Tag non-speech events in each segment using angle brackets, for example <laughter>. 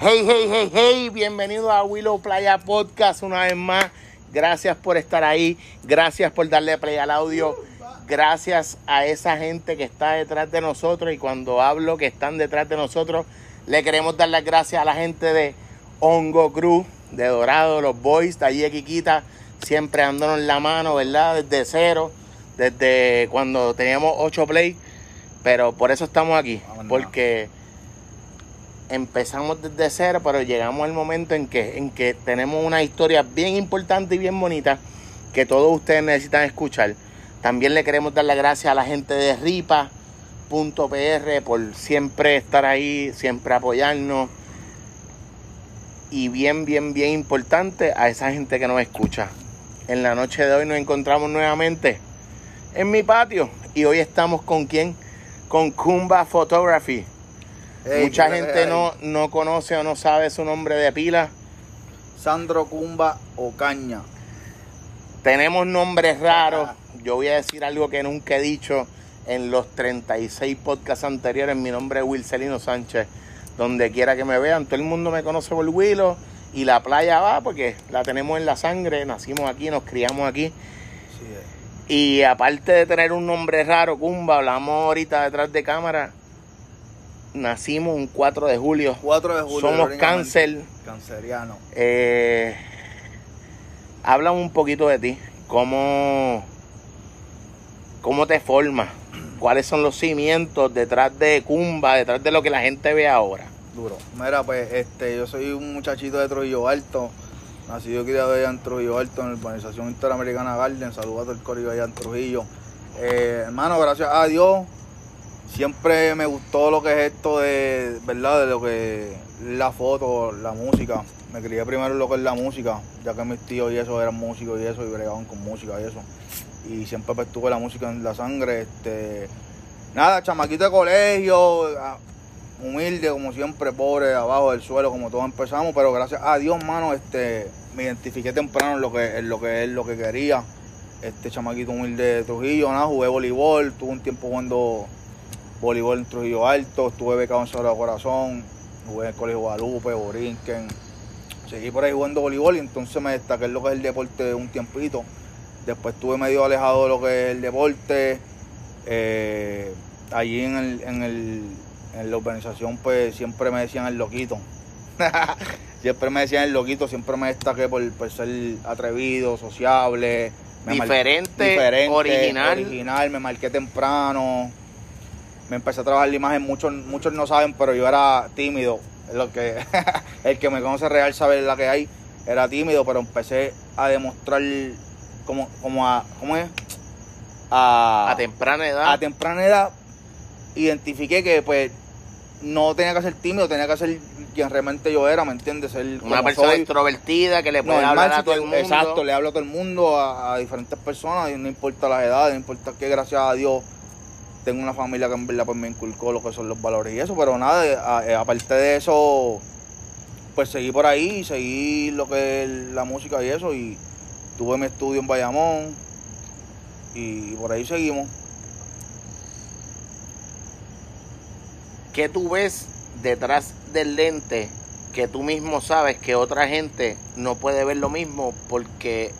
Hey, hey, hey, hey, bienvenido a Willow Playa Podcast una vez más. Gracias por estar ahí, gracias por darle play al audio, gracias a esa gente que está detrás de nosotros y cuando hablo que están detrás de nosotros, le queremos dar las gracias a la gente de Hongo Cruz, de Dorado, los boys, de allí de Quiquita, siempre dándonos la mano, ¿verdad? Desde cero, desde cuando teníamos 8 play, pero por eso estamos aquí, porque empezamos desde cero, pero llegamos al momento en que, en que tenemos una historia bien importante y bien bonita que todos ustedes necesitan escuchar. También le queremos dar las gracias a la gente de ripa.pr por siempre estar ahí, siempre apoyarnos. Y bien, bien, bien importante a esa gente que nos escucha. En la noche de hoy nos encontramos nuevamente en mi patio. Y hoy estamos con quién? Con Kumba Photography. Hey, Mucha ¿qué gente no, no conoce o no sabe su nombre de pila. Sandro Cumba Ocaña. Tenemos nombres raros. Yo voy a decir algo que nunca he dicho en los 36 podcasts anteriores. Mi nombre es Wilcelino Sánchez. Donde quiera que me vean, todo el mundo me conoce por Willow. Y la playa va porque la tenemos en la sangre. Nacimos aquí, nos criamos aquí. Sí, eh. Y aparte de tener un nombre raro, Kumba, hablamos ahorita detrás de cámara. Nacimos un 4 de julio. 4 de julio. Somos cáncer. Canceriano. Eh, háblame un poquito de ti. ¿Cómo, ¿Cómo te formas? <clears throat> ¿Cuáles son los cimientos detrás de Kumba, detrás de lo que la gente ve ahora? Duro. Mira, pues este, yo soy un muchachito de Trujillo Alto. Nacido y criado allá en Trujillo Alto, en la urbanización interamericana Garden. Saludos a todo el corillo allá en Trujillo. Eh, hermano, gracias a Dios. Siempre me gustó lo que es esto de, ¿verdad? De lo que la foto, la música. Me crié primero lo que es la música, ya que mis tíos y eso eran músicos y eso, y bregaban con música y eso. Y siempre pues, tuve la música en la sangre. Este, nada, chamaquito de colegio, ah, humilde como siempre, pobre, abajo del suelo, como todos empezamos, pero gracias a Dios, mano, este, me identifiqué temprano en lo que, en lo que es lo que quería. Este chamaquito humilde de Trujillo, nada, jugué voleibol, tuve un tiempo jugando voleibol en Trujillo Alto, estuve becado en Sagrado Corazón, jugué en el Colegio Guadalupe, Borinquen, seguí por ahí jugando voleibol y entonces me destaqué en lo que es el deporte un tiempito. Después estuve medio alejado de lo que es el deporte. eh, allí en, el, en, el, en la urbanización pues siempre me decían el loquito. <laughs> siempre me decían el loquito, siempre me destaqué por, por ser atrevido, sociable. me mar- Diferente, original. original, me marqué temprano. Me empecé a trabajar la imagen, muchos, muchos no saben, pero yo era tímido. Lo que, <laughs> el que me conoce real sabe la que hay. Era tímido, pero empecé a demostrar como, como a, ¿cómo es? A, A temprana edad. a temprana edad identifiqué que pues no tenía que ser tímido, tenía que ser quien realmente yo era, ¿me entiendes? Ser una persona soy. extrovertida que le puede hablar si a todo el mundo. Exacto, le hablo a todo el mundo, a, a diferentes personas, y no importa las edades, no importa que gracias a Dios tengo una familia que en verdad pues, me inculcó lo que son los valores y eso, pero nada, eh, eh, aparte de eso, pues seguí por ahí, seguí lo que es la música y eso, y tuve mi estudio en Bayamón, y por ahí seguimos. ¿Qué tú ves detrás del lente que tú mismo sabes que otra gente no puede ver lo mismo porque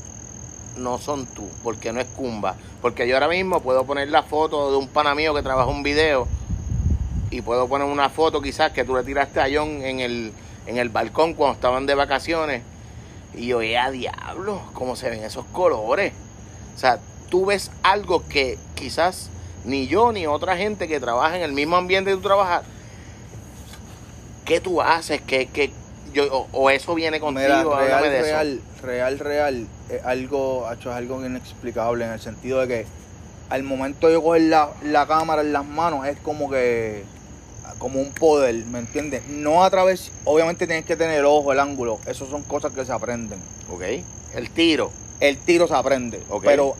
no son tú, porque no es Kumba? Porque yo ahora mismo puedo poner la foto de un pana mío que trabaja un video y puedo poner una foto quizás que tú le tiraste a John en el, en el balcón cuando estaban de vacaciones y yo, ¡eh, a diablo! ¿Cómo se ven esos colores? O sea, tú ves algo que quizás ni yo ni otra gente que trabaja en el mismo ambiente que tú trabajas, ¿qué tú haces? ¿Qué, qué, yo, o, o eso viene contigo? Mira, real, de eso. real, real, real, es algo, hecho, es algo inexplicable en el sentido de que al momento de yo coger la, la cámara en las manos es como que como un poder, ¿me entiendes? No a través, obviamente tienes que tener el ojo, el ángulo, eso son cosas que se aprenden. Ok. El tiro. El tiro se aprende, Ok. pero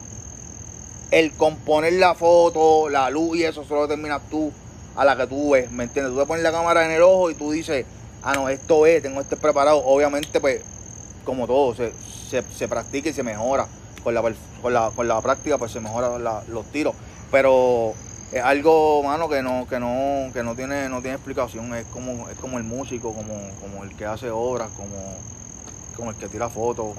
el componer la foto, la luz y eso solo determinas tú a la que tú ves, ¿me entiendes? Tú te pones la cámara en el ojo y tú dices, ah, no, esto es, tengo este preparado. Obviamente, pues, como todo, se, se, se practica y se mejora. Con la, con la, con la práctica, pues se mejoran los tiros. Pero es algo, mano, que no, que no, que no tiene, no tiene explicación. Es como, es como el músico, como, como el que hace obras, como, como el que tira fotos,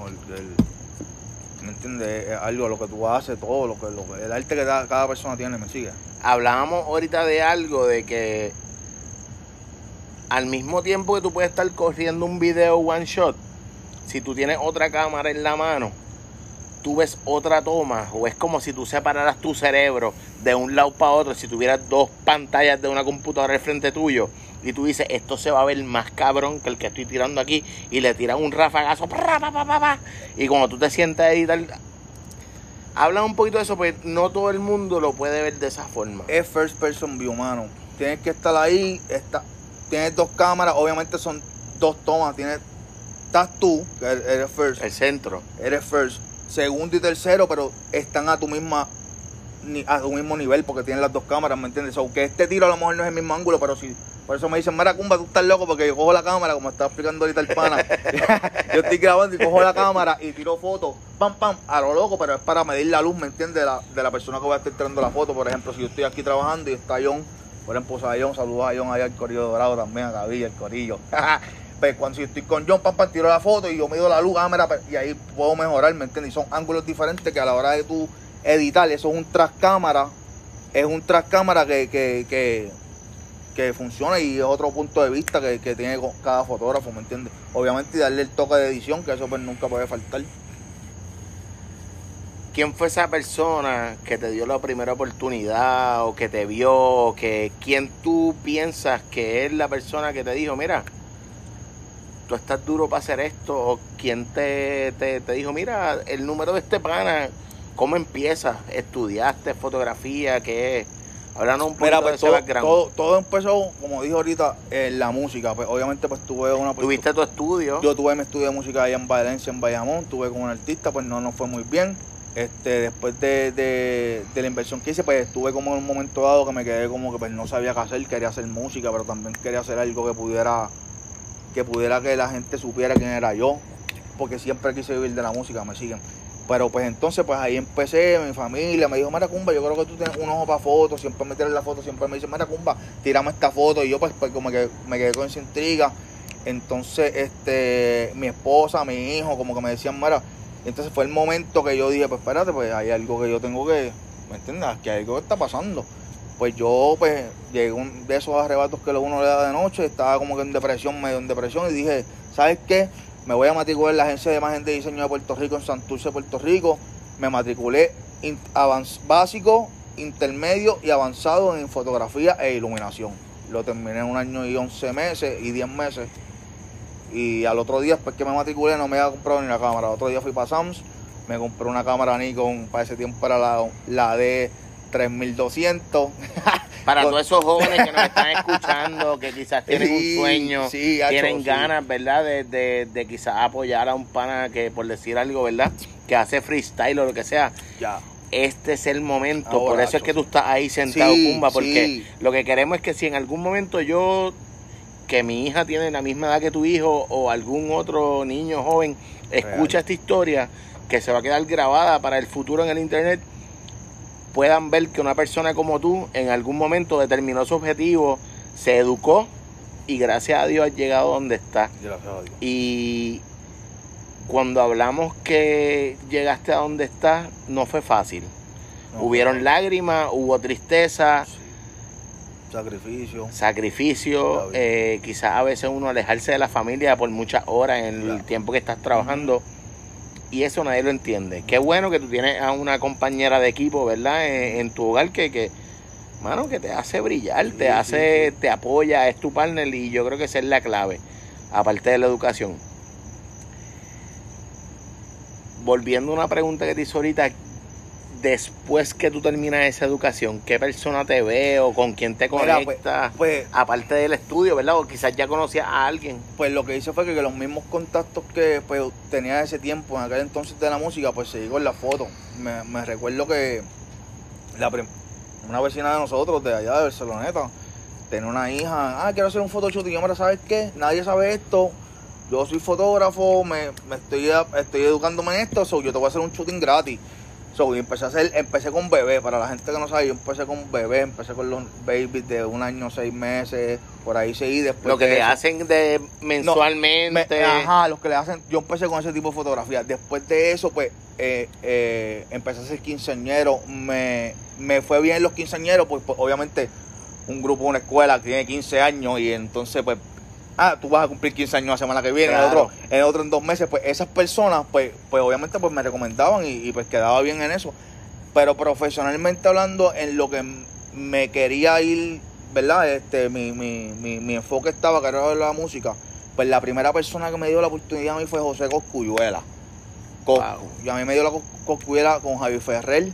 ¿me entiendes? Es algo lo que tú haces, todo lo que, lo el arte que da- cada persona tiene, me sigue. Hablábamos ahorita de algo de que al mismo tiempo que tú puedes estar corriendo un video one shot, si tú tienes otra cámara en la mano, tú ves otra toma, o es como si tú separaras tu cerebro de un lado para otro, si tuvieras dos pantallas de una computadora al frente tuyo, y tú dices, esto se va a ver más cabrón que el que estoy tirando aquí, y le tiras un rafagazo, y cuando tú te sientas a editar, habla un poquito de eso, pues no todo el mundo lo puede ver de esa forma. Es first person view, mano. Tienes que estar ahí, está, tienes dos cámaras, obviamente son dos tomas, tienes, estás tú, que eres first, El centro. eres first, segundo y tercero, pero están a tu misma a tu mismo nivel porque tienen las dos cámaras, ¿me entiendes? Aunque este tiro a lo mejor no es el mismo ángulo, pero sí. Por eso me dicen, Mara Cumba, tú estás loco porque yo cojo la cámara, como estaba explicando ahorita el pana. <laughs> yo estoy grabando y cojo la cámara y tiro fotos, pam, pam, a lo loco, pero es para medir la luz, ¿me entiendes? De la, de la persona que va a estar tirando la foto. Por ejemplo, si yo estoy aquí trabajando y está John, por ejemplo, sea, John, saludos a John allá al Corillo Dorado también, a Gavilla, el Corillo. <laughs> pues cuando si estoy con John, pam, tiro la foto y yo mido la luz, cámara, pues, y ahí puedo mejorar, ¿me entiendes? Y son ángulos diferentes que a la hora de tú editar, eso es un tras cámara, es un tras cámara que, que, que, que funciona y es otro punto de vista que, que tiene cada fotógrafo, ¿me entiendes? Obviamente darle el toque de edición, que eso pues nunca puede faltar. ¿Quién fue esa persona que te dio la primera oportunidad o que te vio? o Que, ¿Quién tú piensas que es la persona que te dijo, mira, tú estás duro para hacer esto? ¿O quién te, te, te dijo, mira, el número de este pana, ¿cómo empiezas? ¿Estudiaste fotografía? ¿Qué es? Háblanos un Mira, de pues todo, todo, todo empezó, como dije ahorita, en la música. Pues obviamente pues tuve una... ¿Tuviste tu estudio? Yo tuve mi estudio de música allá en Valencia, en Bayamón, tuve con un artista, pues no nos fue muy bien. Este, después de, la inversión que hice, pues estuve como en un momento dado que me quedé como que pues no sabía qué hacer, quería hacer música, pero también quería hacer algo que pudiera, que pudiera que la gente supiera quién era yo, porque siempre quise vivir de la música, me siguen. Pero pues entonces pues ahí empecé, mi familia me dijo, Mira Cumba, yo creo que tú tienes un ojo para fotos, siempre me tiran la foto, siempre me dicen, Mira Cumba, tirame esta foto, y yo pues, pues como que me quedé con esa intriga. Entonces, este, mi esposa, mi hijo, como que me decían, mira, entonces fue el momento que yo dije, pues espérate, pues hay algo que yo tengo que, ¿me entiendes? Que hay algo que está pasando. Pues yo, pues, llegué un de esos arrebatos que uno le da de noche, estaba como que en depresión, medio en depresión, y dije, ¿sabes qué? Me voy a matricular en la Agencia de Imagen de Diseño de Puerto Rico, en Santurce, Puerto Rico. Me matriculé básico, intermedio y avanzado en fotografía e iluminación. Lo terminé en un año y 11 meses y 10 meses. Y al otro día, después que me matriculé, no me había comprado ni la cámara. Al otro día fui para Sams, me compré una cámara Nikon, para ese tiempo era la, la de 3200. <laughs> Para todos esos jóvenes que nos están escuchando, que quizás <laughs> tienen Sí, un sueño, sí, tienen ganas, ¿verdad? De, de, de quizás apoyar a un pana que, por decir algo, ¿verdad? Que hace freestyle o lo que sea. ya. Este es el momento. Ahora, por eso es que tú estás ahí sentado, Pumba, porque lo que queremos es que si en algún momento yo, que mi hija tiene la misma edad que tu hijo o algún otro niño joven, escucha Real. esta historia que se va a quedar grabada para el futuro en el internet, puedan ver que una persona como tú en algún momento determinó su objetivo, se educó y gracias a Dios has llegado donde está. Gracias a Dios. Y cuando hablamos que llegaste a donde estás, no fue fácil. No, Hubieron lágrimas, hubo tristeza, sí. Sacrificio. sacrificio, eh, quizás a veces uno alejarse de la familia por muchas horas en el tiempo que estás trabajando. Y eso nadie lo entiende. Qué bueno que tú tienes a una compañera de equipo, ¿verdad? En, en tu hogar que, que, mano, que te hace brillar, Sí, te sí, hace, sí. te apoya, es tu partner y yo creo que esa es la clave, aparte de la educación. Volviendo a una pregunta que te hice ahorita, después que tú terminas esa educación, ¿qué persona te ve o con quién te Mira, pues, conectas? Pues, aparte del estudio, ¿verdad? O quizás ya conocías a alguien. pues lo que hice fue que, que los mismos contactos que pues, tenía ese tiempo, en aquel entonces de la música, pues seguí con la foto. Me, me recuerdo que la una vecina de nosotros, de allá de Barceloneta, tenía una hija, ah, quiero hacer un photoshoot. Y yo, mira, ¿sabes qué? Nadie sabe esto. Yo soy fotógrafo, me, me estoy, estoy educándome en esto, so yo te voy a hacer un shooting gratis. So, y empecé a hacer, empecé con bebé, para la gente que no sabe, yo empecé con bebé, empecé con los babies de un año, seis meses, por ahí seguí después. Lo que de le eso- hacen de mensualmente. me- ajá, los que le hacen. Yo empecé con ese tipo de fotografía. Después de eso, pues, eh, eh, empecé a ser quinceañero. Me, me fue bien los quinceañeros, pues, pues, obviamente, un grupo, una escuela que tiene 15 años y entonces, pues, ah, tú vas a cumplir 15 años la semana que viene, Claro. el otro, el otro en dos meses, pues, esas personas, pues, pues obviamente, pues, me recomendaban y, y, pues quedaba bien en eso. Pero profesionalmente hablando, en lo que me quería ir, ¿verdad? Este, mi, mi, mi, mi enfoque estaba, que era la música. Pues la primera persona que me dio la oportunidad a mí fue José Coscuyuela. Coscu. Wow. Y a mí me dio la cos- Coscuyuela con Javi Ferrer,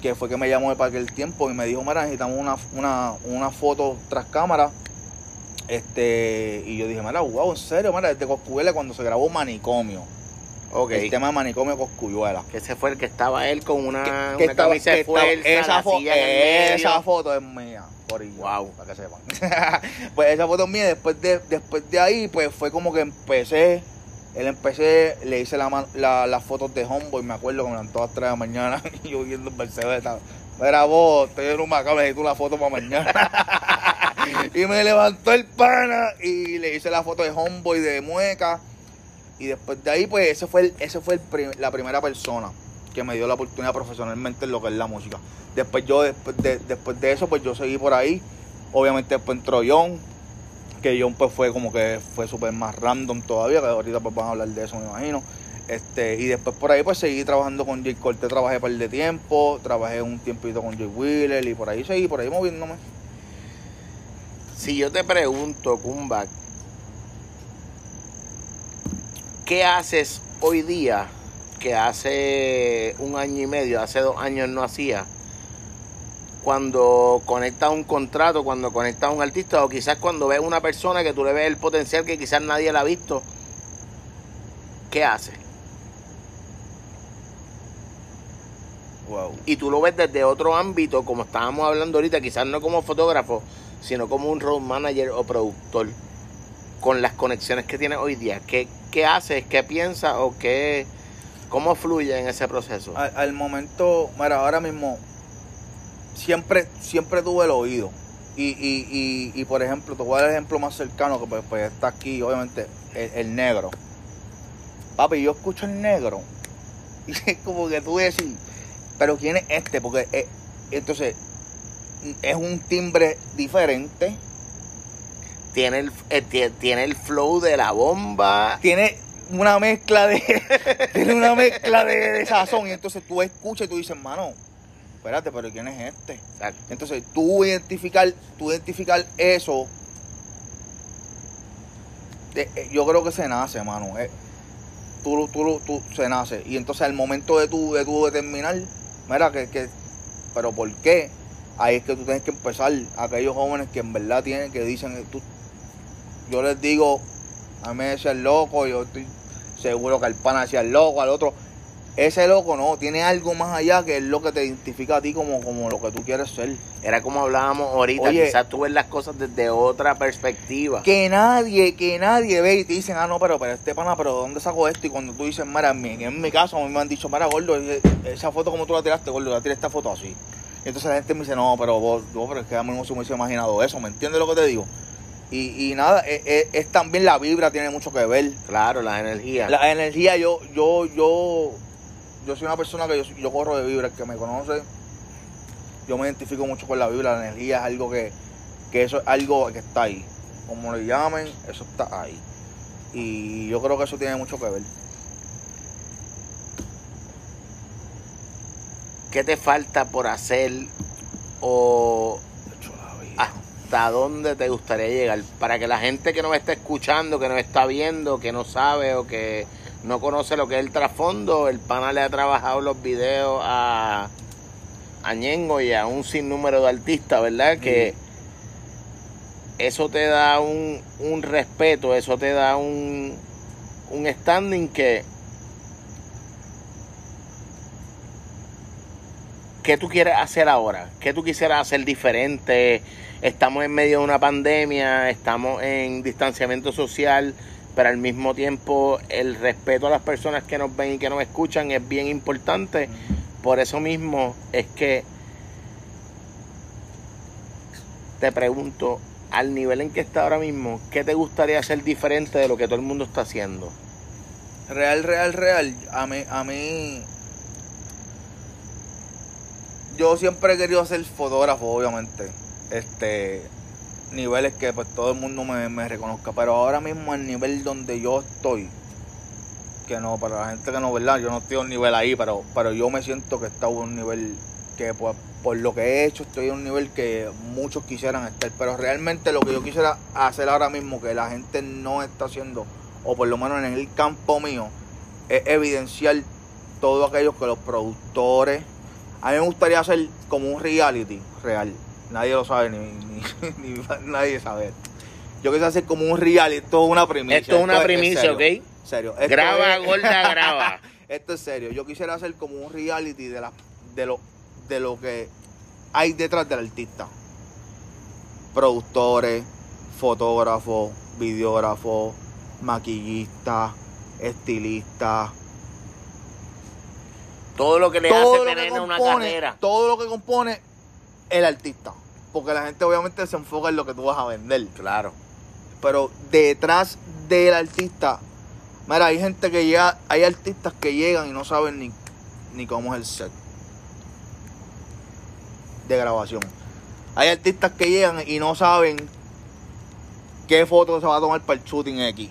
que fue que me llamó para aquel tiempo y me dijo, mira, necesitamos una, una, una foto tras cámara. Este, y yo dije, mira, wow, en serio, mira, desde Coscuyuela cuando se grabó Manicomio. Ok. El tema de Manicomio Coscuyuela. Que ese fue el que estaba él con una, Que- una que estaba- camisa de estaba- fuerza, esa, fo- el esa foto es mía, corillo, Wow. para que sepan. <laughs> pues esa foto es mía, después de, después de ahí, pues fue como que empecé, él empecé, le hice la, la- las fotos de Homeboy, me acuerdo que me levantó a las 3 de la mañana <laughs> y yo viendo el Mercedes, mira vos, estoy en un macabro, necesito una foto para mañana. <laughs> y me levantó el pana y le hice la foto de Homeboy de Mueca. Y después de ahí, pues ese fue, el, ese fue el la primera persona que me dio la oportunidad profesionalmente en lo que es la música. Después yo, después de, después de eso, pues yo seguí por ahí. Obviamente después entró John, que John pues fue como que fue súper más random todavía, que ahorita pues van a hablar de eso, me imagino. Este, y después por ahí pues seguí trabajando con Jay Corte, trabajé un par de tiempo, trabajé un tiempito con Jay Wheeler y por ahí seguí, por ahí moviéndome. Si yo te pregunto, Kumba, ¿qué haces hoy día que hace un año y medio, hace dos años no hacía? Cuando conectas un contrato, cuando conectas a un artista, o quizás cuando ves una persona que tú le ves el potencial que quizás nadie la ha visto, ¿qué haces? Wow. y tú lo ves desde otro ámbito, como estábamos hablando ahorita, quizás no como fotógrafo, sino como un road manager o productor, con las conexiones que tienes hoy día. ¿Qué, qué haces? ¿Qué piensas? ¿O qué, cómo fluye en ese proceso? Al, momento, mira, ahora mismo siempre, siempre tuve el oído. Y, y, y, y, por ejemplo, te voy a dar el ejemplo más cercano que pues, pues, está aquí, obviamente, el, el negro. Papi, yo escucho el negro. <laughs> Y es como que tú decís, pero ¿quién es este? Porque eh, entonces es un timbre diferente. Tiene el, eh, tie- tiene el flow de la bomba. Tiene una mezcla de. <laughs> tiene una mezcla de, de sazón. Y entonces tú escuchas y tú dices, mano, espérate, pero ¿quién es este? Exacto. Entonces, tú identificar, tú identificar eso, de- eh, yo creo que se nace, mano. eh. tú, tú, tú, se nace. Y entonces, al momento de tú, de tú determinar, mira, que, que, pero ¿por qué? Ahí es que tú tienes que empezar. Aquellos jóvenes que en verdad tienen, que dicen, tú, yo les digo, a mí decía el loco, yo estoy seguro que al pana decía el loco, al otro. Ese loco no, tiene algo más allá que es lo que te identifica a ti como, como lo que tú quieres ser. Era como hablábamos ahorita, Oye. quizás tú ves las cosas desde otra perspectiva. Que nadie, que nadie ve y te dicen, ah, no, pero, pero este pana, pero ¿dónde sacó esto? Y cuando tú dices, mira, en mi, en mi caso, a mí me han dicho, mira, gordo, eh, esa foto como tú la tiraste, gordo, la tiré esta foto así. Entonces la gente me dice, no, pero vos, no, pero es que a mí no se me hubiese imaginado eso, ¿me entiendes lo que te digo? Y, y nada, es, es- es también la vibra, tiene mucho que ver. Claro, la energía. La energía, yo, yo, yo, yo soy una persona que yo, yo corro de vibra, el que me conoce, yo me identifico mucho con la vibra, la energía es algo que, que eso es algo que está ahí. Como le llamen, eso está ahí. Y yo creo que eso tiene mucho que ver. ¿Qué te falta por hacer o hasta dónde te gustaría llegar? Para que la gente que nos está escuchando, que nos está viendo, que no sabe o que no conoce lo que es el trasfondo, el pana le ha trabajado los videos a, a Ñengo y a un sinnúmero de artistas, ¿verdad? Que eso te da un, un respeto, eso te da un, un standing que ¿qué tú quieres hacer ahora? ¿Qué tú quisieras hacer diferente? Estamos en medio de una pandemia, estamos en distanciamiento social, pero al mismo tiempo el respeto a las personas que nos ven y que nos escuchan es bien importante. por eso mismo es que te pregunto, al nivel en que está ahora mismo, ¿qué te gustaría hacer diferente de lo que todo el mundo está haciendo? Real, real, real. A mí, a mí. Yo siempre he querido ser fotógrafo, obviamente. Este. Niveles que pues todo el mundo me, reconozca. Pero ahora mismo el nivel donde yo estoy. Que no, para la gente que no, ¿verdad? Yo no estoy a un nivel ahí, pero, pero yo me siento que está a un nivel que pues, por lo que he hecho estoy a un nivel que muchos quisieran estar. Pero realmente lo que yo quisiera hacer ahora mismo, que la gente no está haciendo o por lo menos en el campo mío, es evidenciar todo aquello que los productores. A mí me gustaría hacer como un reality real. Nadie lo sabe, ni, ni, <laughs> ni nadie sabe. Yo quisiera hacer como un reality, esto es una primicia. Esto es una primicia, ¿ok? Serio. Esto Graba, es- gorda, <laughs> graba. esto es serio. Yo quisiera hacer como un reality de, la, de, lo, de lo que hay detrás del artista. Productores, fotógrafos, videógrafos, maquillistas, estilistas. Todo lo que le Todo hace tener una carrera. todo lo que compone el artista. Porque la gente obviamente se enfoca en lo que tú vas a vender. Claro. pero detrás del artista, mira, hay gente que llega, hay artistas que llegan y no saben ni, ni cómo es el set de grabación. Hay artistas que llegan y no saben qué foto se va a tomar para el shooting X.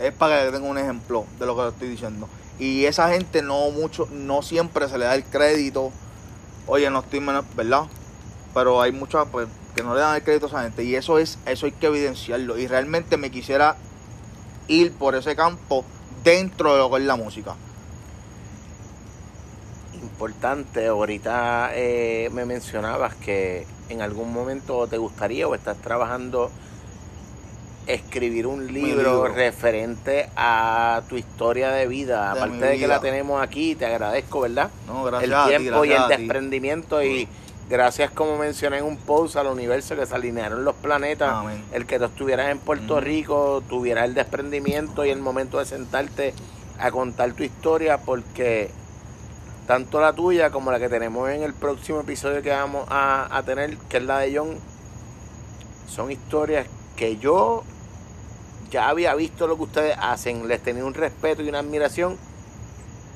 Es para que tenga un ejemplo de lo que estoy diciendo. Y esa gente no mucho, no siempre se le da el crédito. Oye, no estoy menos, ¿verdad? Pero hay muchas pues, que no le dan el crédito a esa gente. Y eso es, eso hay que evidenciarlo. Y realmente me quisiera ir por ese campo dentro de lo que es la música. Importante, ahorita eh, me mencionabas que en algún momento te gustaría o estás trabajando escribir un libro, libro. referente a tu historia de vida. De Aparte de que la tenemos aquí, te agradezco, ¿verdad? No, gracias el a ti, tiempo y el a ti. desprendimiento y gracias como mencioné en un post al universo que se alinearon los planetas Amén. el que tú estuvieras en Puerto. Rico tuvieras el desprendimiento y el momento de sentarte a contar tu historia porque tanto la tuya como la que tenemos en el próximo episodio que vamos a, a tener que es la de John son historias que yo ya había visto lo que ustedes hacen les tenía un respeto y una admiración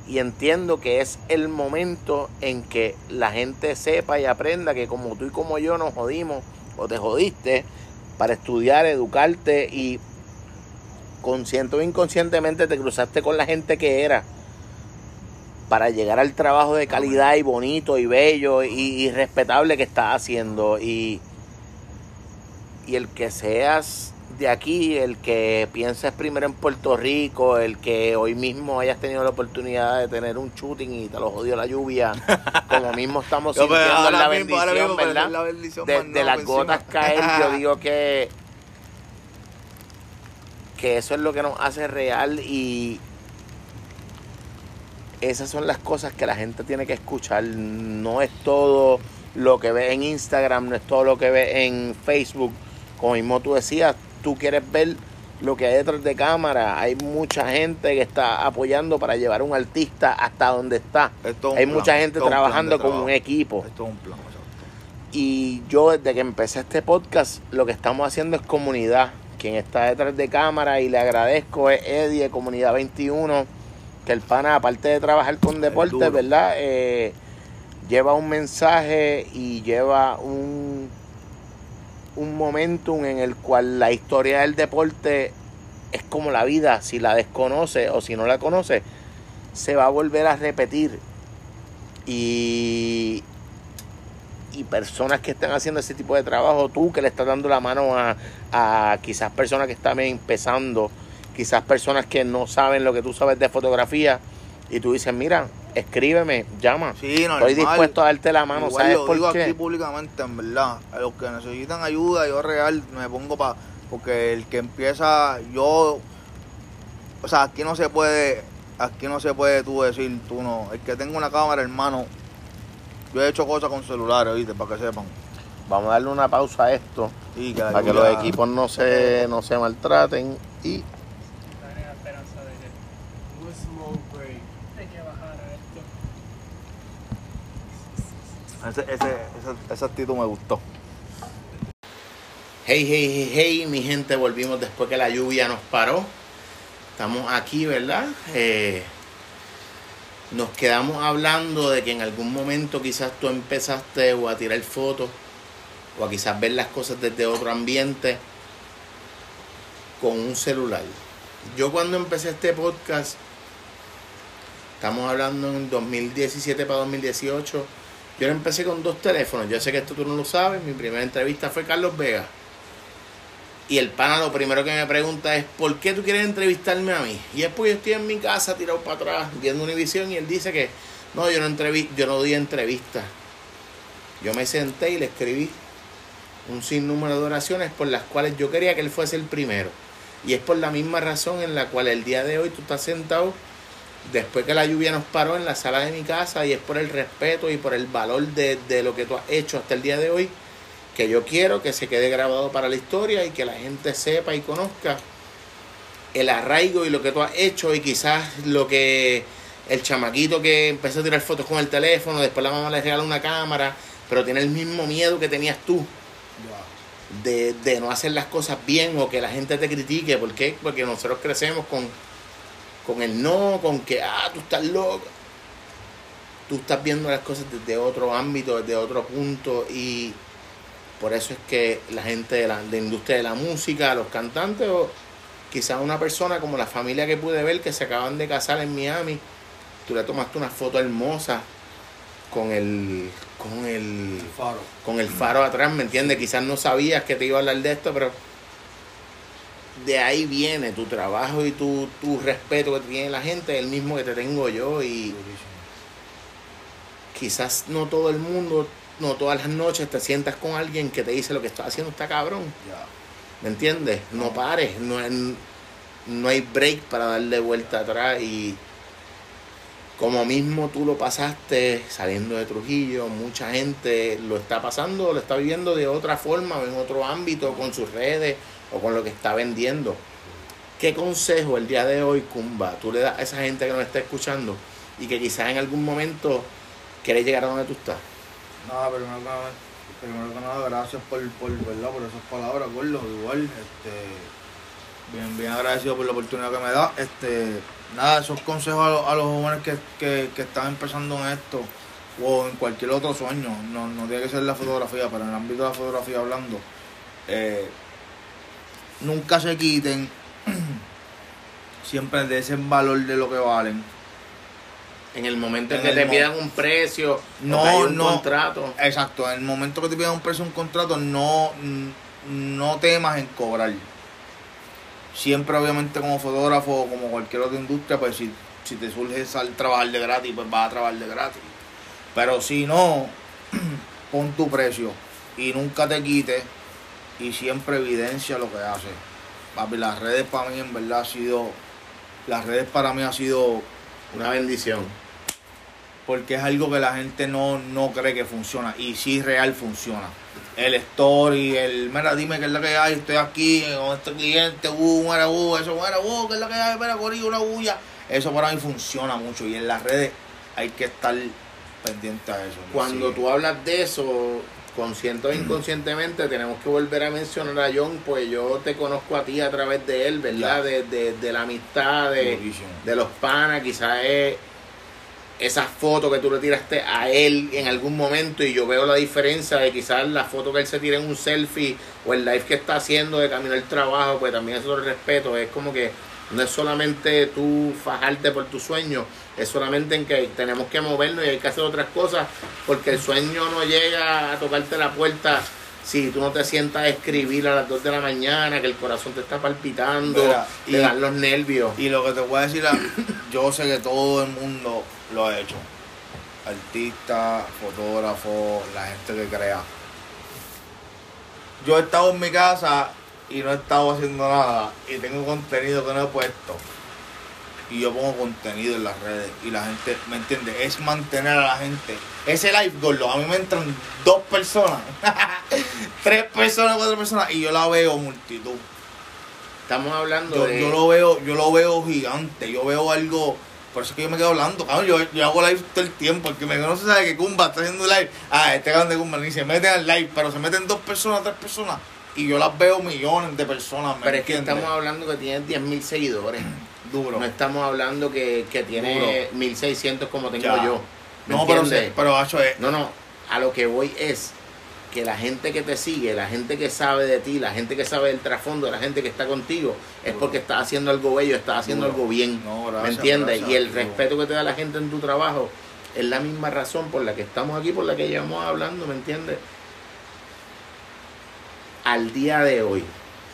y entiendo que es el momento en que la gente sepa y aprenda que como tú y como yo nos jodimos o te jodiste para estudiar, educarte y consciente o inconscientemente te cruzaste con la gente que era para llegar al trabajo de calidad y bonito y bello y, respetable que estás haciendo y, y el que seas de aquí, el que pienses primero en Puerto Rico, el que hoy mismo hayas tenido la oportunidad de tener un shooting y te lo jodió la lluvia, <laughs> como mismo estamos Yo, sintiendo ahora la mismo, ahora bendición, mismo, ¿verdad? la bendición de, las gotas caer, yo <laughs> digo que que eso es lo que nos hace real y esas son las cosas que la gente tiene que escuchar. No es todo lo que ve en Instagram, no es todo lo que ve en Facebook. Como mismo tú decías, tú quieres ver lo que hay detrás de cámara. Hay mucha gente que está apoyando para llevar a un artista hasta donde está. Esto Hay plan, mucha gente trabajando como un equipo. Esto es un plan, exacto. Y yo desde que empecé este podcast, lo que estamos haciendo es comunidad. Quien está detrás de cámara y le agradezco es Eddie de Comunidad 21, que el pana, aparte de trabajar con deporte, duro. ¿verdad? Eh, lleva un mensaje y lleva un, un momentum en el cual la historia del deporte es como la vida. Si la desconoce o si no la conoce, se va a volver a repetir. Y, y personas que están haciendo ese tipo de trabajo, tú que le estás dando la mano a, a quizás personas que están empezando, quizás personas que no saben lo que tú sabes de fotografía, y tú dices, mira, escríbeme, llama. Sí, normal. Estoy dispuesto a darte la mano, Igual ¿sabes lo por digo qué? aquí públicamente, en verdad. A los que necesitan ayuda, yo real me pongo para. Porque el que empieza, yo. O sea, aquí no se puede. Aquí no se puede tú decir, tú no. El que tenga una cámara, hermano. Yo he hecho cosas con celulares, ¿viste? Para que sepan. Vamos a darle una pausa a esto, que la para que los equipos no se, no se maltraten. Y Están en la esperanza de que un small break hay que bajar a esto. Ese, ese, actitud me gustó. Hey, hey, hey, hey, mi gente, volvimos después que la lluvia nos paró. Estamos aquí, ¿verdad? Eh, nos quedamos hablando de que en algún momento quizás tú empezaste o a tirar fotos o a quizás ver las cosas desde otro ambiente con un celular. Yo cuando empecé este podcast, estamos hablando en 2017 para 2018, yo empecé con dos teléfonos. Yo sé que esto tú no lo sabes, mi primera entrevista fue Carlos Vega. Y el pana lo primero que me pregunta es, ¿por qué tú quieres entrevistarme a mí? Y es porque yo estoy en mi casa tirado para atrás viendo Univision y él dice que no, yo no, entrevi yo no doy entrevistas. Yo me senté y le escribí un sinnúmero de oraciones por las cuales yo quería que él fuese el primero. Y es por la misma razón en la cual el día de hoy tú estás sentado después que la lluvia nos paró en la sala de mi casa y es por el respeto y por el valor de, de lo que tú has hecho hasta el día de hoy que yo quiero que se quede grabado para la historia y que la gente sepa y conozca el arraigo y lo que tú has hecho y quizás lo que el chamaquito que empezó a tirar fotos con el teléfono, después la mamá le regaló una cámara, pero tiene el mismo miedo que tenías tú de, de no hacer las cosas bien o que la gente te critique. ¿Por qué? Porque nosotros crecemos con, con el no, con que, ah, tú estás loco. Tú estás viendo las cosas desde otro ámbito, desde otro punto y por eso es que la gente de la, de la industria de la música, los cantantes o quizás una persona como la familia que pude ver que se acaban de casar en Miami, tú le tomaste una foto hermosa con el con el, faro. con el faro atrás, ¿me entiendes? Quizás no sabías que te iba a hablar de esto, pero de ahí viene tu trabajo y tu, tu respeto que tiene la gente, el mismo que te tengo yo y quizás no todo el mundo, no todas las noches te sientas con alguien que te dice lo que estás haciendo está cabrón. ¿me entiendes? No pares, no, hay- no hay break para darle vuelta atrás y como mismo tú lo pasaste saliendo de Trujillo, mucha gente lo está pasando, lo está viviendo de otra forma en otro ámbito, con sus redes o con lo que está vendiendo. ¿Qué consejo el día de hoy, Kumba, tú le das a esa gente que nos está escuchando y que quizás en algún momento quiere llegar a donde tú estás? Nada, primero que nada, primero que nada, gracias por, por, ¿verdad? por esas palabras, Gordo. Igual, este, bien, bien agradecido por la oportunidad que me da. Este, nada, esos consejos a, los- jóvenes que, que, que están empezando en esto o en cualquier otro sueño, no, no tiene que ser la fotografía, pero en el ámbito de la fotografía hablando, eh, nunca se quiten, <clears throat> siempre desen valor de lo que valen. En el momento en En que te pidan un precio, No, o que hay un no. contrato, Exacto, en el momento que te pidan un precio un contrato, no, no temas en cobrar. Siempre, obviamente, como fotógrafo o como cualquier otra industria, pues si, si te surge sal, trabajar de gratis, pues vas a trabajar de gratis. Pero si no, <clears throat> pon tu precio y nunca te quites y siempre evidencia lo que haces. Papi, las redes para mí en verdad ha sido, las redes para mí ha sido una bendición. porque es algo que la gente no, no cree que funciona y sí real funciona. El story, el mira, dime qué es lo que hay, estoy aquí con este cliente, uh, mira, uh, eso, mira, uh, qué es lo que hay, mira, corillo, una bulla. Eso para mí funciona mucho y en las redes hay que estar pendiente a eso. Cuando Sí. tú hablas de eso, consciente o inconscientemente, tenemos que volver a mencionar a John, pues yo te conozco a ti a través de él, ¿verdad? De, de- de la amistad, de, de los panas, quizás es esa foto que tú le tiraste a él en algún momento y yo veo la diferencia de quizás la foto que él se tira en un selfie o el live que está haciendo de camino al trabajo, pues también eso lo respeto, es como que no es solamente tú fajarte por tu sueño, es solamente en que tenemos que movernos y hay que hacer otras cosas porque el sueño no llega a tocarte la puerta si tú no te sientas a escribir a las 2 de la mañana, que el corazón te está palpitando, Mira, te y- dan los nervios. Y lo que te voy a decir, <coughs> yo sé que todo el mundo lo ha hecho. Artista, fotógrafo, la gente que crea. Yo he estado en mi casa y no he estado haciendo nada y tengo contenido que no he puesto. Y yo pongo contenido en las redes y la gente, ¿me entiende? Es mantener a la gente. Ese live, gordo, a mí me entran dos personas, <laughs> tres personas, cuatro personas y yo la veo multitud. Estamos hablando Yo, de... yo lo veo, yo lo veo gigante, yo veo algo Por eso es que yo me quedo hablando, cabrón. Yo, yo hago live todo el tiempo. El que me conoce sabe que Kumba está haciendo live. Ah, este cabrón de Kumba ni se mete al live, pero se meten dos personas, tres personas. Y yo las veo millones de personas. ¿me Pero es que entiendes? estamos hablando que tienes 10.000 seguidores. <clears throat> duro. No estamos hablando que, que tiene 1.600 como tengo Ya. yo. ¿Me No, pero, entiendes? se- pero hacho, es. No, no, a lo que voy es que la gente que te sigue, la gente que sabe de ti, la gente que sabe del trasfondo, la gente que está contigo, es Duro. porque estás haciendo algo bello, estás haciendo Duro. algo bien. No, ¿Me entiendes? gracias, y el duro. respeto que te da la gente en tu trabajo es la misma razón por la que estamos aquí, por la que llevamos hablando, ¿me entiendes? Al día de hoy,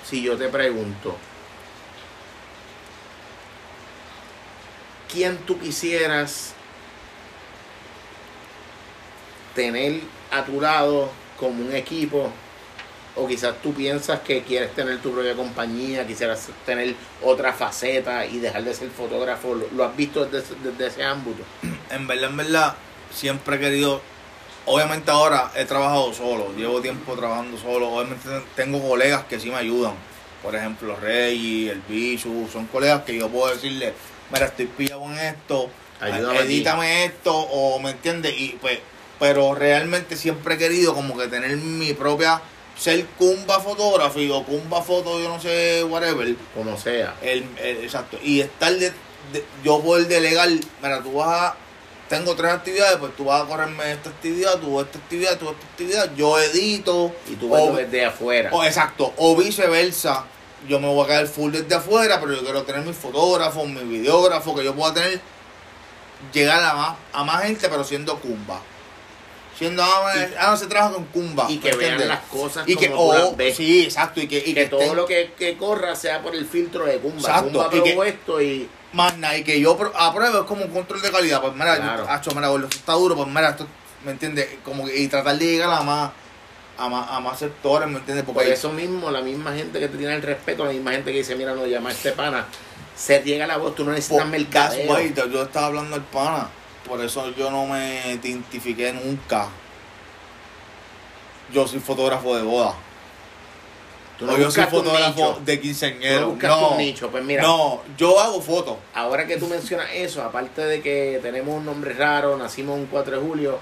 si yo te pregunto, ¿quién tú quisieras tener a tu lado como un equipo? O quizás tú piensas que quieres tener tu propia compañía, quisieras tener otra faceta y dejar de ser fotógrafo. ¿Lo, has visto desde, desde ese ámbito? <clears throat> En verdad, en verdad, siempre he querido. Obviamente ahora he trabajado solo, llevo tiempo trabajando solo. Obviamente tengo colegas que sí me ayudan. Por ejemplo, Rey, el Bichu, son colegas que yo puedo decirle, mira, estoy pillado en esto, Ayúdame aquí". edítame esto, o me entiendes, y pues, pero realmente siempre he querido como que tener mi propia, ser Kumba Photography o Kumba Foto, yo no sé, whatever, Como sea. el, el- exacto. Y estar de, de- yo poder delegar, mira, tú vas a, tengo tres actividades, pues tú vas a correrme esta actividad, tú esta actividad, tú esta actividad, yo edito. Y tú ves o, desde afuera. o exacto, o viceversa. Yo me voy a quedar full desde afuera, pero yo quiero tener mis fotógrafos, mi videógrafo, que yo pueda tener, llegar a más, a más gente, pero siendo Kumba. Siendo, ah, Y- ah, no se trabaja con Kumba. y que ¿me vean las cosas y que, tú oh, sí, exacto, y que, y que todo estén- lo que, que corra sea por el filtro de Kumba. Exacto, y que- esto y más nada, y que yo apruebe es como un control de calidad. Pues mira, Claro. yo, acho, mira, esto está duro, pues mira, esto, ¿me entiendes? Como que, y tratar de llegar a más, a más, a más sectores, ¿me entiendes? por Porque eso mismo la misma gente que te tiene el respeto, la misma gente que dice, mira, no llama a este pana, se llega la voz, tú no necesitas por- mercadeo. why, yo estaba hablando al pana. Por eso yo no me identifiqué nunca. Yo soy fotógrafo de boda. Tú no o yo soy fotógrafo nicho. de quinceañero. no nicho. Pues mira, no, yo hago fotos. ahora que tú mencionas eso, aparte de que tenemos un nombre raro, nacimos un 4 de julio,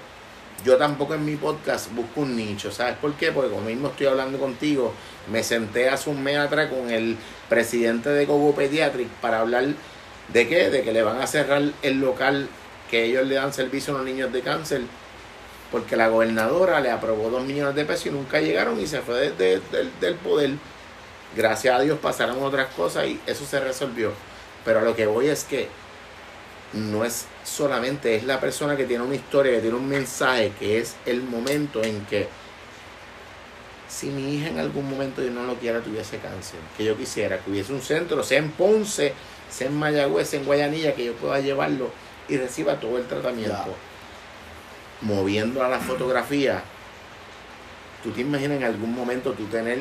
yo tampoco en mi podcast busco un nicho. ¿Sabes por qué? Porque como mismo estoy hablando contigo, me senté hace un mes atrás con el presidente de Gogo Pediatric para hablar de qué, de que le van a cerrar el local que ellos le dan servicio a los niños de cáncer. Porque la gobernadora le aprobó dos millones de pesos y nunca llegaron y se fue de- de- del- del poder. Gracias a Dios pasaron otras cosas y eso se resolvió. Pero lo que voy es que no es solamente, es la persona que tiene una historia, que tiene un mensaje, que es el momento en que si mi hija en algún momento yo no lo quiera tuviese cáncer, que yo quisiera que hubiese un centro, sea en Ponce, sea en Mayagüez, sea en Guayanilla, que yo pueda llevarlo y reciba todo el tratamiento. Ya. Moviendo a la fotografía, tú te imaginas en algún momento tú tener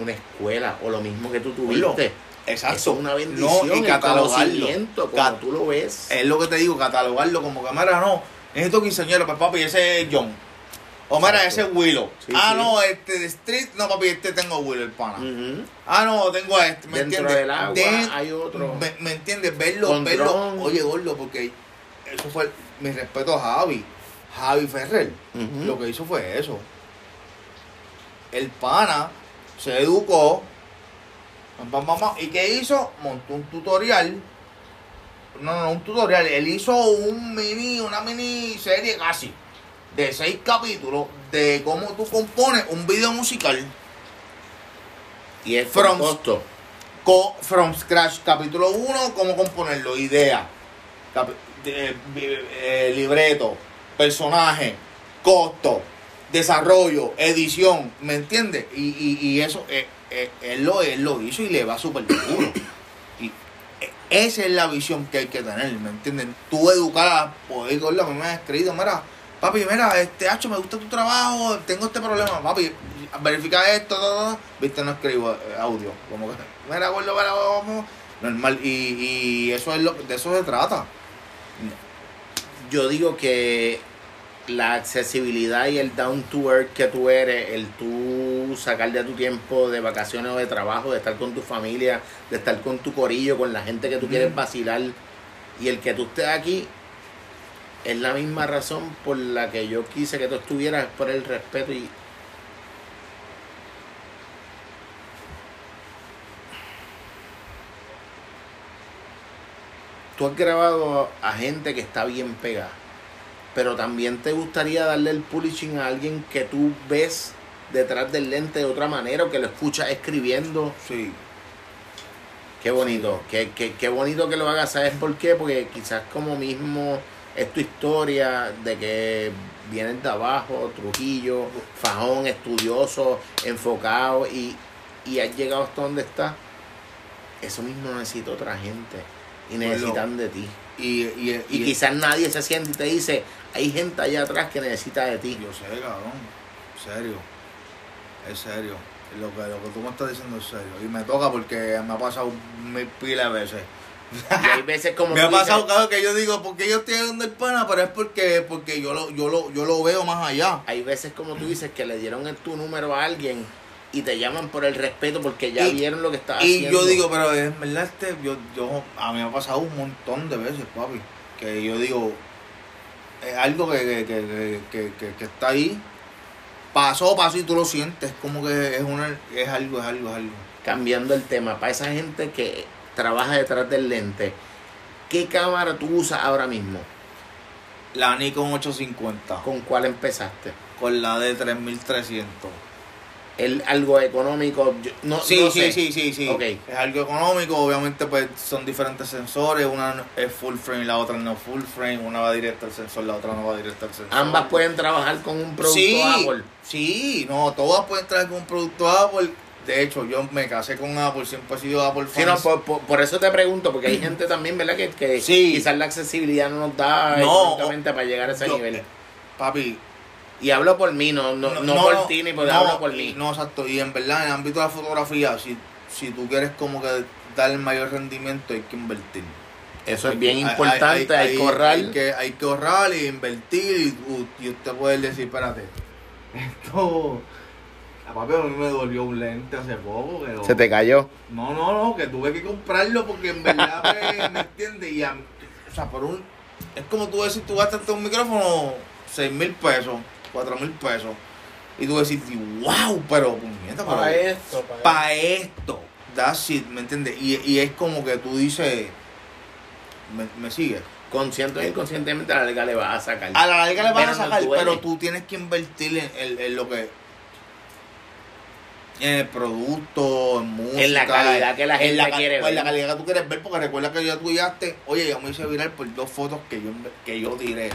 una escuela o lo mismo que tú tuviste. Exacto. Eso es una bendición, No, y catalogarlo. como Cat- tú lo ves. Es lo que te digo, catalogarlo como que, mira, no, necesito quinceañero, pues papi, ese es John. O mira, ese es Willow. Sí, ah, sí. no, este de Street, no, papi, este tengo Willow, el pana. Ah, no, tengo a este, ¿me Dentro entiendes? del agua De- hay otro. Me, me entiendes? Verlo, verlo. Oye, gordo, porque eso fue mi respeto a Javi. Javi Ferrer. Lo que hizo fue eso. El pana se educó. pam, pam, pam, pam, ¿Y qué hizo? Montó un tutorial. No, no, un tutorial. Él hizo un mini, una mini serie casi. De seis capítulos. De cómo tú compones un video musical. Y es From- costo. Co- from scratch, capítulo 1, cómo componerlo, idea, de- eh, libreto, personaje, costo, desarrollo, edición, ¿me entiendes? Y, y, y eso, eh, eh, él, lo, él lo hizo y le va súper duro. Y eh, esa es la visión que hay que tener, ¿me entiendes? Tú educar a poder con me has escrito, mira, papi, mira, este hacho, me gusta tu trabajo, tengo este problema, papi, verifica esto, viste, no escribo eh, audio, como que, mira, gordo, mira, vamos, normal, y, y eso es lo, de eso se trata. Yo digo que la accesibilidad y el down to earth que tú eres, el tú sacar de tu tiempo de vacaciones o de trabajo, de estar con tu familia, de estar con tu corillo, con la gente que tú quieres vacilar, Y el que tú estés aquí es la misma razón por la que yo quise que tú estuvieras, por el respeto y... Tú has grabado a gente que está bien pegada, pero también te gustaría darle el publishing a alguien que tú ves detrás del lente de otra manera o que lo escuchas escribiendo. Sí. Qué bonito, qué, qué, qué bonito que lo hagas. ¿Sabes por qué? Porque quizás como mismo es tu historia de que vienes de abajo, Trujillo, fajón, estudioso, enfocado y, y has llegado hasta donde estás. Eso mismo necesita otra gente y necesitan de ti. Y, y, Y quizás nadie se siente y te dice, hay gente allá atrás que necesita de ti. Yo sé, cabrón. Serio. Es serio. Lo que, lo que tú me estás diciendo es serio. Y me toca porque me ha pasado mil pilas de veces. Y hay veces como <laughs> me ha pasado, dices, que yo digo, porque yo estoy dando el pana? Pero es porque, porque yo, lo, yo, lo, yo lo veo más allá. hay veces como tú dices que le dieron tu número a alguien y te llaman por el respeto porque ya Y- vieron lo que estás Y haciendo. yo digo, pero en verdad, este, yo, yo, a mí me ha pasado un montón de veces, papi. Que yo digo, es algo que, que, que, que, que- que está ahí. Pasó, pasó y tú lo sientes. Como que es, una, es algo, es algo, es algo. cambiando el tema, para esa gente que trabaja detrás del lente, ¿qué cámara tú usas ahora mismo? La Nikon 850 ¿Con cuál empezaste? con la de 3300. ¿El, algo económico? Yo- no, Sí, no sí, sé. sí, sí, sí. Es algo económico, obviamente pues son diferentes sensores, una es full frame, la otra no full frame, una va directa al sensor, la otra no va directa al sensor. Ambas pueden trabajar con un producto sí, Apple. Sí, no, todas pueden traer con un producto Apple. De hecho, yo me casé con Apple, siempre he sido Apple Sí, no, por, por- por eso te pregunto, porque hay gente también, ¿verdad? Que, que Sí. quizás la accesibilidad no nos da No, económicamente para llegar a ese Yo- nivel. Papi, Y hablo por mí, no, no, no, por ti ni por no, hablo por mí. No, exacto. Y en verdad, en el ámbito de la fotografía, si, si tú quieres como que dar el mayor rendimiento, hay que invertir. Eso es Hay- bien hay- importante, hay, que ahorrar. Hay que, hay que ahorrar y invertir y, usted puede decir, espérate, <laughs> esto... A papi a mí me dolió un lente hace poco. Que lo- Se te cayó. No, no, no, que tuve que comprarlo porque en verdad me, <laughs> ¿me entiendes? Y a- o sea, por un... Es como tú decir, tú gastaste un micrófono 6 mil pesos, 4 mil pesos. Y tú decís, wow, pero puñeta, pero esto, para esto, that's it, ¿me entiendes? Y, y es como que tú dices, me, me sigue. Consciente o inconscientemente a la larga le vas a sacar. A la larga le vas a no sacar, duele. pero tú tienes que invertir en, en- en lo que. En el producto, en música. En la calidad que la en gente la quiere pues, En la ver. calidad que tú quieres ver, porque recuerda que ya tú llegaste. Oye, yo me hice viral por dos fotos que yo, que yo tiré.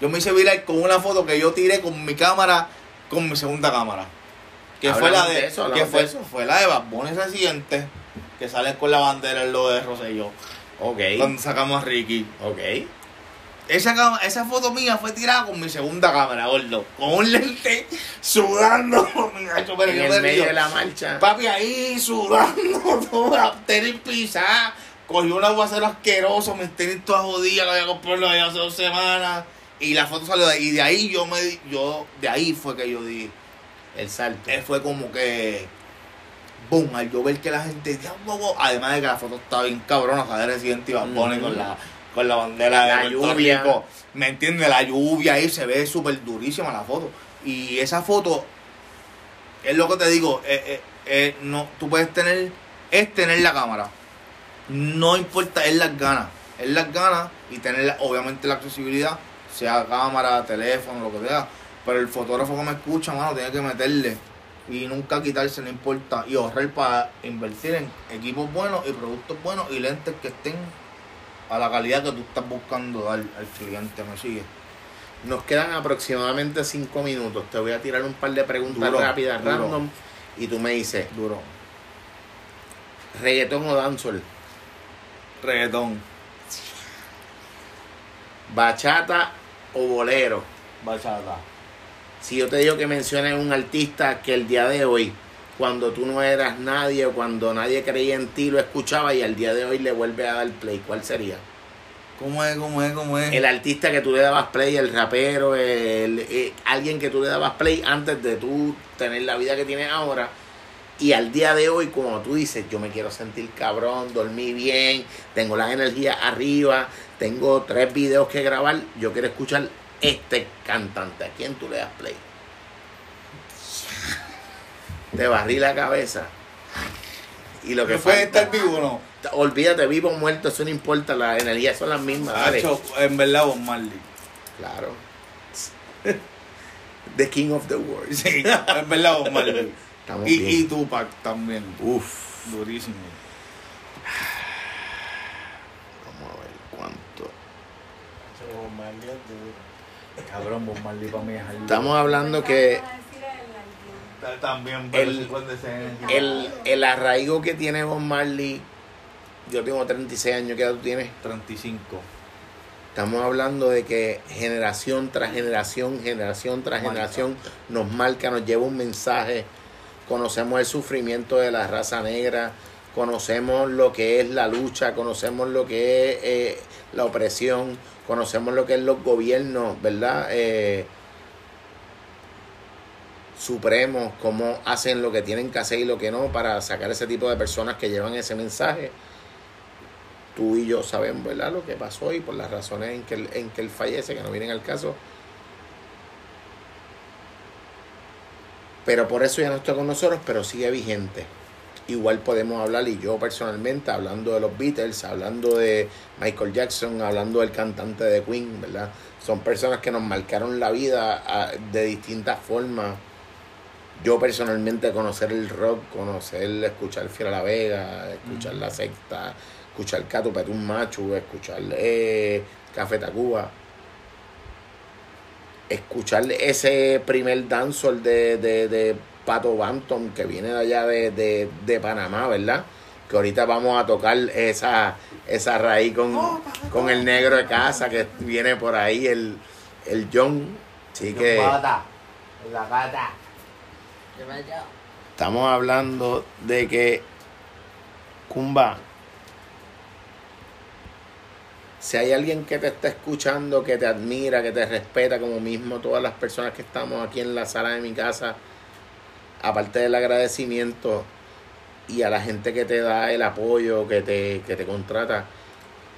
Yo me hice viral con una foto que yo tiré con mi cámara, con mi segunda cámara. Que fue la de. de eso, que fue, de eso. fue la de Bad Bunny reciente, que sale con la bandera en lo de Rosselló. Ok, Cuando sacamos a Ricky. ok. Esa, esa foto mía fue tirada con mi segunda cámara, gordo. Con un lente <laughs> sudando. <laughs> Me- En yo el me medio de la marcha. Papi ahí sudando, <laughs> toda tenis pisada. Cogió un aguacero asqueroso, mis tenis todas jodidas, que había comprado allá hace dos semanas. Y la foto salió de ahí. Y de ahí yo me di- yo, de ahí fue que yo di. El salto. eh, Fue como que. Boom, al yo ver que la gente. "Diablo, Además de que la foto estaba bien cabrona, saber Resident Evil Ujú. con la con la bandera La de Puerto lluvia. Rico. ¿Me entiendes? La lluvia ahí se ve súper durísima la foto. Y esa foto, es lo que te digo, eh, eh, eh, no, tú puedes tener, es tener la cámara. No importa, es las ganas. Es las ganas y tener la- obviamente la accesibilidad, sea cámara, teléfono, lo que sea. Pero el fotógrafo que me escucha, mano, tiene que meterle y nunca quitarse, no importa. Y ahorrar para invertir en equipos buenos y productos buenos y lentes que estén a la calidad que tú estás buscando dar al cliente. ¿Me sigue? Nos quedan aproximadamente cinco minutos. Te voy a tirar un par de preguntas Duro, rápidas, duro. random. Y tú me dices, Duro. reggaetón o dancehall, Reggaetón. bachata o bolero. Bachata. Si yo te digo que menciones un artista que el día de hoy, cuando tú no eras nadie o cuando nadie creía en ti, lo escuchaba y al día de hoy le vuelve a dar play, ¿cuál sería? ¿Cómo es? ¿Cómo es? ¿Cómo es? El artista que tú le dabas play, el rapero, el, eh, alguien que tú le dabas play antes de tú tener la vida que tienes ahora Y al día de hoy, como tú dices, yo me quiero sentir cabrón, dormí bien, tengo las energías arriba, tengo tres videos que grabar, yo quiero escuchar este cantante. ¿A quién tú le das play? Te barrí la cabeza. Y lo que ¿Que puede falta- estar vivo o no? Olvídate, vivo o muerto, eso no importa, las energías son las mismas. en verdad, Bob Marley. Claro. <laughs> The King of the World. Sí, en verdad, Bob Marley. <laughs> Estamos Y, bien. y Tupac también. Uf. Durísimo. Vamos a ver cuánto. Cabrón, Bob Marley para mí es algo. Estamos hablando que También, ser. el, el arraigo que tiene Bob Marley, yo tengo 36 años, ¿qué edad tú tienes? 35. Estamos hablando de que generación tras generación, generación tras Marca. generación nos marca, nos lleva un mensaje. Conocemos el sufrimiento de la raza negra, conocemos lo que es la lucha, conocemos lo que es eh, la opresión, conocemos lo que es los gobiernos, ¿verdad? Eh, supremos, cómo hacen lo que tienen que hacer y lo que no para sacar ese tipo de personas que llevan ese mensaje tú y yo sabemos, ¿verdad? Lo que pasó y por las razones en que en que él fallece, que no vienen al caso. Pero por eso ya no está con nosotros, pero sigue vigente. Igual podemos hablar, y yo personalmente, hablando de los Beatles, hablando de Michael Jackson, hablando del cantante de Queen, ¿verdad? Son personas que nos marcaron la vida ah, de distintas formas. Yo personalmente conocer el rock, conocer, escuchar Fiera La Vega, escuchar La Secta, escuchar Cato Petún Machu, escuchar eh, Café Tacuba, escuchar ese primer dancehall de, de, de Pato Banton que viene de allá de, de, de Panamá, ¿verdad? Que ahorita vamos a tocar esa, esa raíz con, con el negro de casa que viene por ahí, el, el John. Así que La gata. estamos hablando de que Kumba, si hay alguien que te está escuchando, que te admira, que te respeta, como mismo todas las personas que estamos aquí en la sala de mi casa, aparte del agradecimiento y a la gente que te da el apoyo, que te, que te contrata,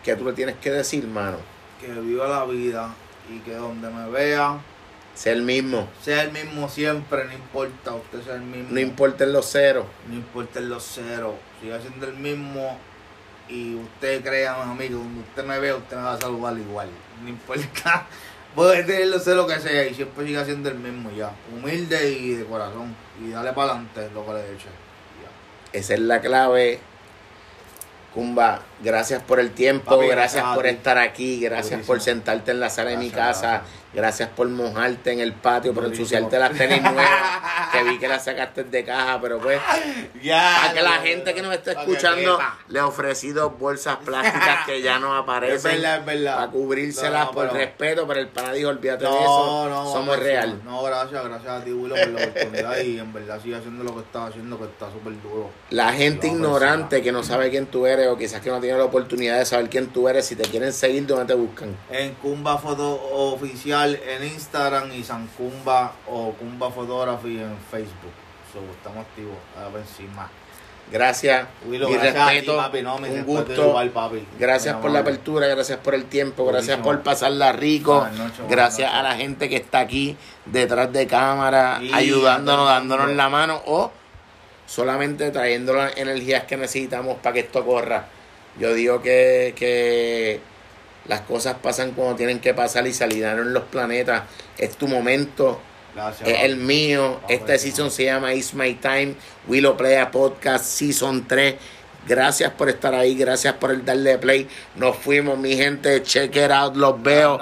que tú le tienes que decir, mano, Que viva la vida y que donde me vea sé el mismo, sea el mismo siempre, no importa, usted sea el mismo. no importa en los ceros, No importa los ceros, siga siendo el mismo y usted crea, a mí, que donde usted me vea, usted me va a saludar igual. No importa, puede tener los ceros que sea y siempre siga siendo el mismo ya. Humilde y de corazón. Y dale para adelante lo que le eche. Ya. esa es la clave. Kumba, gracias por el tiempo, Papi, gracias por estar aquí, gracias por sentarte en la sala de mi casa, gracias por mojarte en el patio, por ensuciarte las tenis <laughs> nuevas, que vi que las sacaste de caja, pero pues, Ya. para que la gente que nos está escuchando, le ofrecí dos bolsas plásticas que ya no <laughs> Es aparecen. verdad, es verdad. Para cubrírselas No, por pero- respeto, pero el pana dijo, olvídate de No, eso, no, somos vamos, real. No, gracias, gracias a ti, Willow, por la oportunidad y en verdad sigue haciendo lo que estás haciendo, que está súper duro. La gente No, ignorante que no sabe quién tú eres o quizás que no tiene la oportunidad de saber quién tú eres, si te quieren seguir, ¿dónde te buscan? En Kumba Foto Oficial en Instagram y San Kumba o Kumba Photography en Facebook. So, estamos activos, a ver encima. Gracias, Willow, mi gracias a ti, respeto, papi, no, mi un gusto. papi. Gracias por la apertura, gracias por el tiempo, gracias por pasarla rico, noches, gracias a la gente que está aquí detrás de cámara, ayudándonos, dándonos la mano o solamente trayendo las energías que necesitamos para que esto corra. Yo digo que, que las cosas pasan cuando tienen que pasar y se alinearon los planetas. Es tu momento, Gracias. es el mío. Sí. season se llama It's My Time. Willow Playa Podcast Season 3. Gracias por estar ahí, gracias por el darle play. Nos fuimos, mi gente. Check it out, los veo.